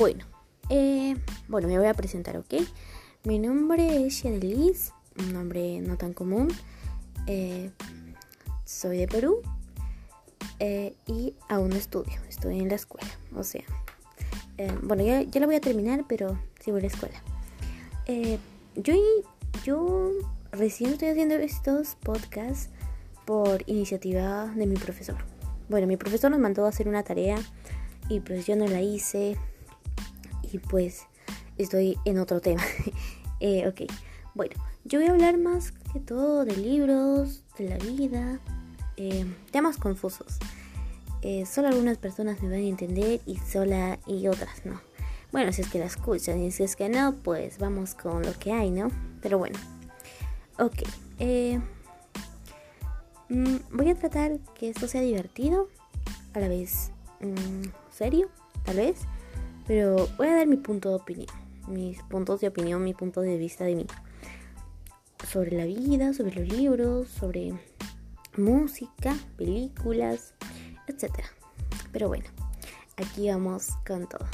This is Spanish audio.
Bueno, eh, bueno, me voy a presentar, ¿ok? Mi nombre es Yadelis, un nombre no tan común. Eh, soy de Perú eh, y aún estudio, estoy en la escuela, o sea, bueno, ya, ya la voy a terminar, pero sigo en la escuela. yo, yo recién estoy haciendo estos podcasts por iniciativa de mi profesor. Bueno, mi profesor nos mandó a hacer una tarea y pues yo no la hice y pues estoy en otro tema. eh, ok, bueno, yo voy a hablar más que todo de libros, de la vida, eh, temas confusos. Eh, solo algunas personas me van a entender y sola y otras no. Bueno, si es que la escuchan y si es que no, pues vamos con lo que hay, ¿no? Pero bueno, ok. Eh, mm, voy a tratar que esto sea divertido, a la vez mm, serio, tal vez. Pero voy a dar mi punto de opinión, mis puntos de opinión, mi punto de vista de mí. Sobre la vida, sobre los libros, sobre música, películas, etc. Pero bueno, aquí vamos con todo.